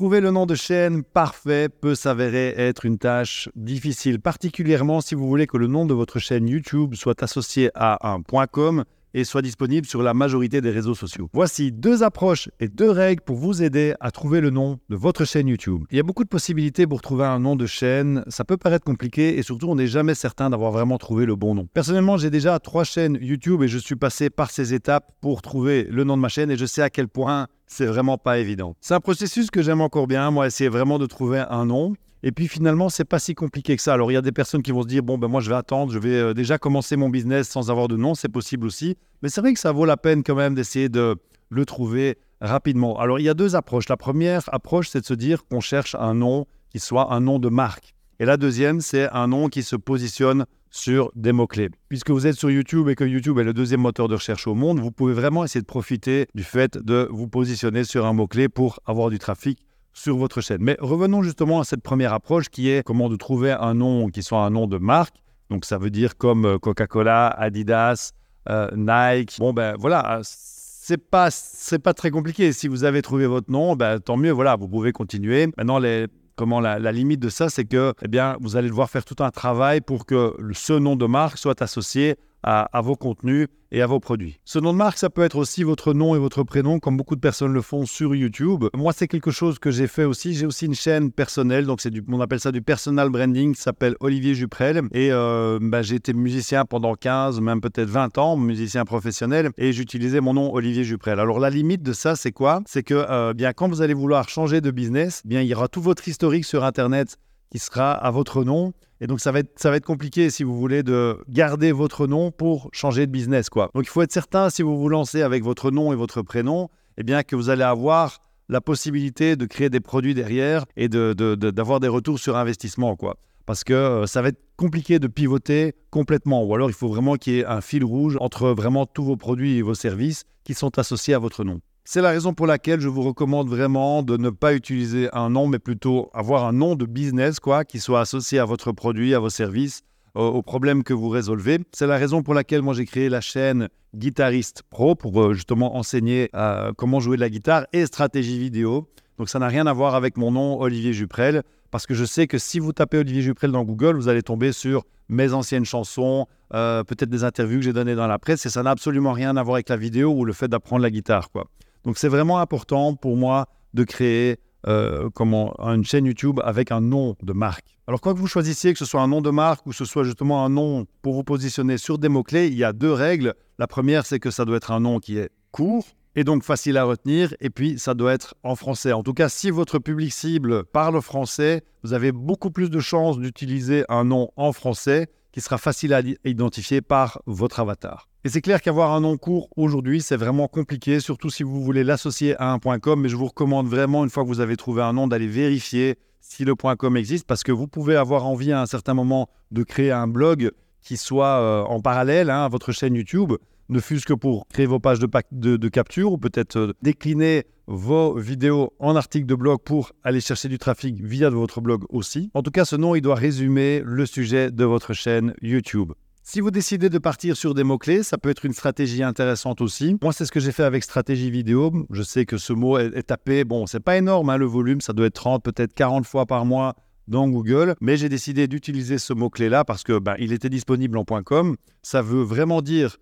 Trouver le nom de chaîne parfait peut s'avérer être une tâche difficile, particulièrement si vous voulez que le nom de votre chaîne YouTube soit associé à un .com et soit disponible sur la majorité des réseaux sociaux. Voici deux approches et deux règles pour vous aider à trouver le nom de votre chaîne YouTube. Il y a beaucoup de possibilités pour trouver un nom de chaîne, ça peut paraître compliqué et surtout on n'est jamais certain d'avoir vraiment trouvé le bon nom. Personnellement, j'ai déjà trois chaînes YouTube et je suis passé par ces étapes pour trouver le nom de ma chaîne et je sais à quel point c'est vraiment pas évident. C'est un processus que j'aime encore bien, moi, essayer vraiment de trouver un nom. Et puis finalement, c'est pas si compliqué que ça. Alors il y a des personnes qui vont se dire bon ben moi je vais attendre, je vais euh, déjà commencer mon business sans avoir de nom, c'est possible aussi. Mais c'est vrai que ça vaut la peine quand même d'essayer de le trouver rapidement. Alors il y a deux approches. La première approche, c'est de se dire qu'on cherche un nom qui soit un nom de marque. Et la deuxième, c'est un nom qui se positionne sur des mots-clés. Puisque vous êtes sur YouTube et que YouTube est le deuxième moteur de recherche au monde, vous pouvez vraiment essayer de profiter du fait de vous positionner sur un mot-clé pour avoir du trafic sur votre chaîne. Mais revenons justement à cette première approche qui est comment de trouver un nom qui soit un nom de marque. Donc ça veut dire comme euh, Coca-Cola, Adidas, euh, Nike. Bon ben voilà, c'est pas c'est pas très compliqué. Si vous avez trouvé votre nom, ben, tant mieux. Voilà, vous pouvez continuer. Maintenant les comment la, la, limite de ça, c'est que eh bien, vous allez devoir faire tout un travail pour que ce nom de marque soit associé à, vos contenus et à vos produits. Ce nom de marque, ça peut être aussi votre nom et votre prénom, comme beaucoup de personnes le font sur YouTube. Moi, c'est quelque chose que j'ai fait aussi. J'ai aussi une chaîne personnelle, donc c'est du, on appelle ça du personal branding, qui s'appelle Olivier Juprel. Et euh, bah, j'ai été musicien pendant 15, même peut-être 20 ans, musicien professionnel, et j'utilisais mon nom Olivier Juprel. Alors la limite de ça, c'est quoi? C'est que euh, bien quand vous allez vouloir changer de business, bien il y aura tout votre historique sur Internet qui sera à votre nom. Et donc, ça va, être, ça va être compliqué si vous voulez de garder votre nom pour changer de business. Quoi. Donc, il faut être certain, si vous vous lancez avec votre nom et votre prénom, eh bien, que vous allez avoir la possibilité de créer des produits derrière et d'avoir de, de, des retours sur investissement. Quoi. Parce que euh, ça va être compliqué de pivoter complètement. Ou alors, il faut vraiment qu'il y ait un fil rouge entre vraiment tous vos produits et vos services qui sont associés à votre nom. C'est la raison pour laquelle je vous recommande vraiment de ne pas utiliser un nom, mais plutôt avoir un nom de business, quoi, qui soit associé à votre produit, à vos services, aux problèmes que vous résolvez. C'est la raison pour laquelle moi j'ai créé la chaîne Guitariste Pro pour euh, justement enseigner euh, comment jouer de la guitare et stratégie vidéo. Donc ça n'a rien à voir avec mon nom Olivier Juprel, parce que je sais que si vous tapez Olivier Juprel dans Google, vous allez tomber sur mes anciennes chansons, euh, peut-être des interviews que j'ai données dans la presse, et ça n'a absolument rien à voir avec la vidéo ou le fait d'apprendre la guitare. quoi. Donc c'est vraiment important pour moi de créer euh, une chaîne YouTube avec un nom de marque. Alors quoi que vous choisissiez, que ce soit un nom de marque ou que ce soit justement un nom pour vous positionner sur des mots-clés, il y a deux règles. La première, c'est que ça doit être un nom qui est court et donc facile à retenir, et puis ça doit être en français. En tout cas, si votre public cible parle français, vous avez beaucoup plus de chances d'utiliser un nom en français qui sera facile à identifier par votre avatar. Et c'est clair qu'avoir un nom court aujourd'hui, c'est vraiment compliqué, surtout si vous voulez l'associer à un .com, mais je vous recommande vraiment, une fois que vous avez trouvé un nom, d'aller vérifier si le .com existe, parce que vous pouvez avoir envie à un certain moment de créer un blog qui soit euh, en parallèle hein, à votre chaîne YouTube, ne fût-ce que pour créer vos pages de, capture ou peut-être euh, décliner vos vidéos en articles de blog pour aller chercher du trafic via votre blog aussi. En tout cas, ce nom, il doit résumer le sujet de votre chaîne YouTube. Si vous décidez de partir sur des mots-clés, ça peut être une stratégie intéressante aussi. Moi, c'est ce que j'ai fait avec stratégie vidéo. Je sais que ce mot est, tapé, bon, c'est pas énorme hein, le volume, ça doit être 30, peut-être 40 fois par mois dans Google, mais j'ai décidé d'utiliser ce mot-clé-là parce que ben, il était disponible en .com. Ça veut vraiment dire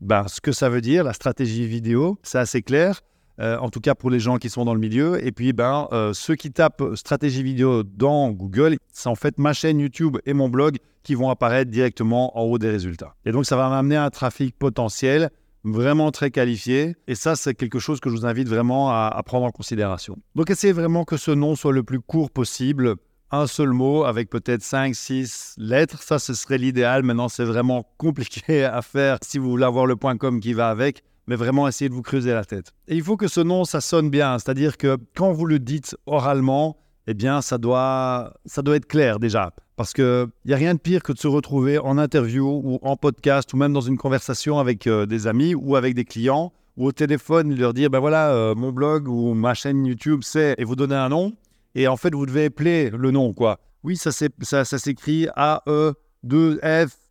ben, ce que ça veut dire, la stratégie vidéo, c'est assez clair. Euh, en tout cas pour les gens qui sont dans le milieu. Et puis, ben, euh, ceux qui tapent stratégie vidéo dans Google, c'est en fait ma chaîne YouTube et mon blog qui vont apparaître directement en haut des résultats. Et donc, ça va m'amener un trafic potentiel vraiment très qualifié. Et ça, c'est quelque chose que je vous invite vraiment à, à prendre en considération. Donc, essayez vraiment que ce nom soit le plus court possible un seul mot avec peut-être 5, 6 lettres. Ça, ce serait l'idéal. Maintenant, c'est vraiment compliqué à faire si vous voulez avoir le point .com qui va avec, mais vraiment essayez de vous creuser la tête. Et il faut que ce nom, ça sonne bien, c'est-à-dire que quand vous le dites oralement, eh bien, ça doit, ça doit être clair déjà. Parce qu'il n'y a rien de pire que de se retrouver en interview ou en podcast ou même dans une conversation avec euh, des amis ou avec des clients ou au téléphone, leur dire, ben voilà, euh, mon blog ou ma chaîne YouTube, c'est, et vous donnez un nom. Et en fait, vous devez appeler le nom, quoi. Oui, ça, ça, ça s'écrit A-E-2-F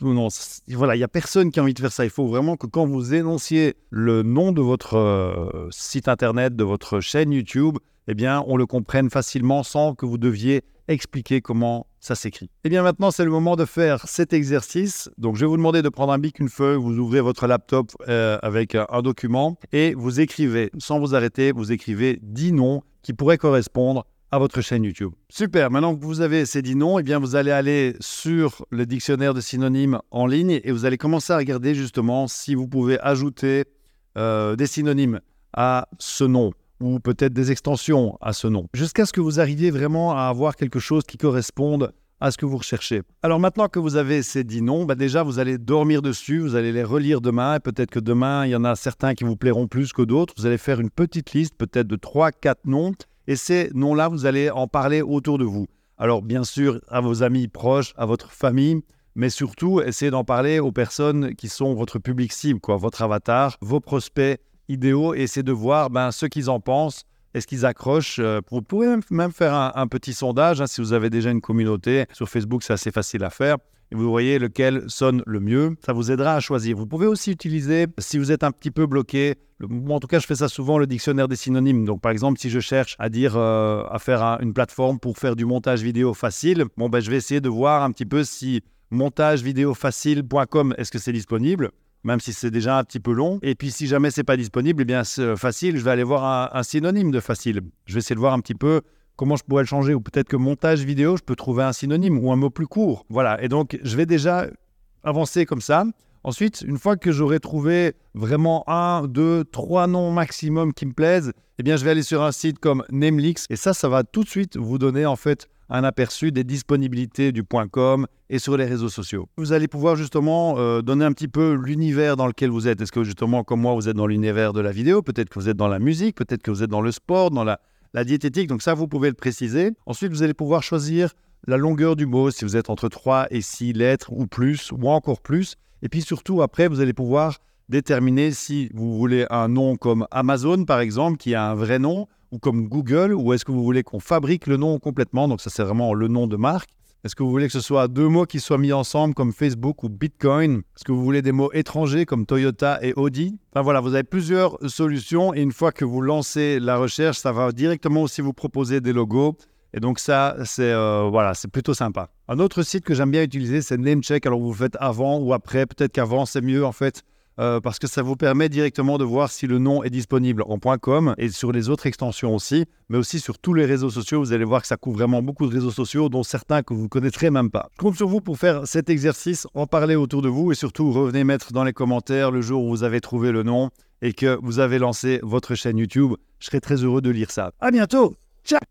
non, voilà, il n'y a personne qui a envie de faire ça. Il faut vraiment que quand vous énonciez le nom de votre euh, site internet, de votre chaîne YouTube, eh bien, on le comprenne facilement sans que vous deviez expliquer comment ça s'écrit. Eh bien, maintenant, c'est le moment de faire cet exercice. Donc, je vais vous demander de prendre un bic, une feuille, vous ouvrez votre laptop euh, avec un, document et vous écrivez, sans vous arrêter, vous écrivez 10 noms qui pourraient correspondre à votre chaîne YouTube. Super, maintenant que vous avez ces 10 noms, eh bien vous allez aller sur le dictionnaire de synonymes en ligne et vous allez commencer à regarder justement si vous pouvez ajouter euh, des synonymes à ce nom ou peut-être des extensions à ce nom, jusqu'à ce que vous arriviez vraiment à avoir quelque chose qui corresponde à ce que vous recherchez. Alors maintenant que vous avez ces dix noms, bah déjà vous allez dormir dessus, vous allez les relire demain, et peut-être que demain il y en a certains qui vous plairont plus que d'autres. Vous allez faire une petite liste peut-être de 3-4 noms, et ces noms-là, vous allez en parler autour de vous. Alors bien sûr à vos amis proches, à votre famille, mais surtout essayez d'en parler aux personnes qui sont votre public cible, quoi, votre avatar, vos prospects, idéaux et c'est de voir ben, ce qu'ils en pensent. Est-ce qu'ils accrochent euh, Vous pouvez même, faire un, petit sondage hein, si vous avez déjà une communauté. Sur Facebook, c'est assez facile à faire. Et vous voyez lequel sonne le mieux. Ça vous aidera à choisir. Vous pouvez aussi utiliser, si vous êtes un petit peu bloqué, en tout cas, je fais ça souvent, le dictionnaire des synonymes. Donc, par exemple, si je cherche à dire, euh, à faire une plateforme pour faire du montage vidéo facile, bon, ben, je vais essayer de voir un petit peu si montagevideofacile.com, est-ce que c'est disponible? Même si c'est déjà un petit peu long. Et puis si jamais c'est pas disponible, eh bien c'est facile, je vais aller voir un, synonyme de facile. Je vais essayer de voir un petit peu comment je pourrais le changer. Ou peut-être que montage vidéo, je peux trouver un synonyme ou un mot plus court. Voilà, et donc je vais déjà avancer comme ça. Ensuite, une fois que j'aurai trouvé vraiment un, deux, trois noms maximum qui me plaisent, eh bien, je vais aller sur un site comme Namelix et ça, ça va tout de suite vous donner en fait un aperçu des disponibilités du .com et sur les réseaux sociaux. Vous allez pouvoir justement euh, donner un petit peu l'univers dans lequel vous êtes. Est-ce que justement, comme moi, vous êtes dans l'univers de la vidéo? Peut-être que vous êtes dans la musique, peut-être que vous êtes dans le sport, dans la, la diététique. Donc ça, vous pouvez le préciser. Ensuite, vous allez pouvoir choisir la longueur du mot, si vous êtes entre 3 et 6 lettres ou plus, ou encore plus. Et puis surtout, après, vous allez pouvoir déterminer si vous voulez un nom comme Amazon, par exemple, qui a un vrai nom, ou comme Google, ou est-ce que vous voulez qu'on fabrique le nom complètement Donc ça, c'est vraiment le nom de marque. Est-ce que vous voulez que ce soit deux mots qui soient mis ensemble comme Facebook ou Bitcoin? Est-ce que vous voulez des mots étrangers comme Toyota et Audi? Enfin voilà, vous avez plusieurs solutions et une fois que vous lancez la recherche, ça va directement aussi vous proposer des logos. Et donc ça, c'est euh, voilà, c'est plutôt sympa. Un autre site que j'aime bien utiliser, c'est Namecheck. Alors vous faites avant ou après. Peut-être qu'avant c'est mieux en fait euh, parce que ça vous permet directement de voir si le nom est disponible en .com et sur les autres extensions aussi, mais aussi sur tous les réseaux sociaux. Vous allez voir que ça couvre vraiment beaucoup de réseaux sociaux, dont certains que vous ne connaîtrez même pas. Je compte sur vous pour faire cet exercice, en parler autour de vous et surtout revenez mettre dans les commentaires le jour où vous avez trouvé le nom et que vous avez lancé votre chaîne YouTube. Je serai très heureux de lire ça. À bientôt. Ciao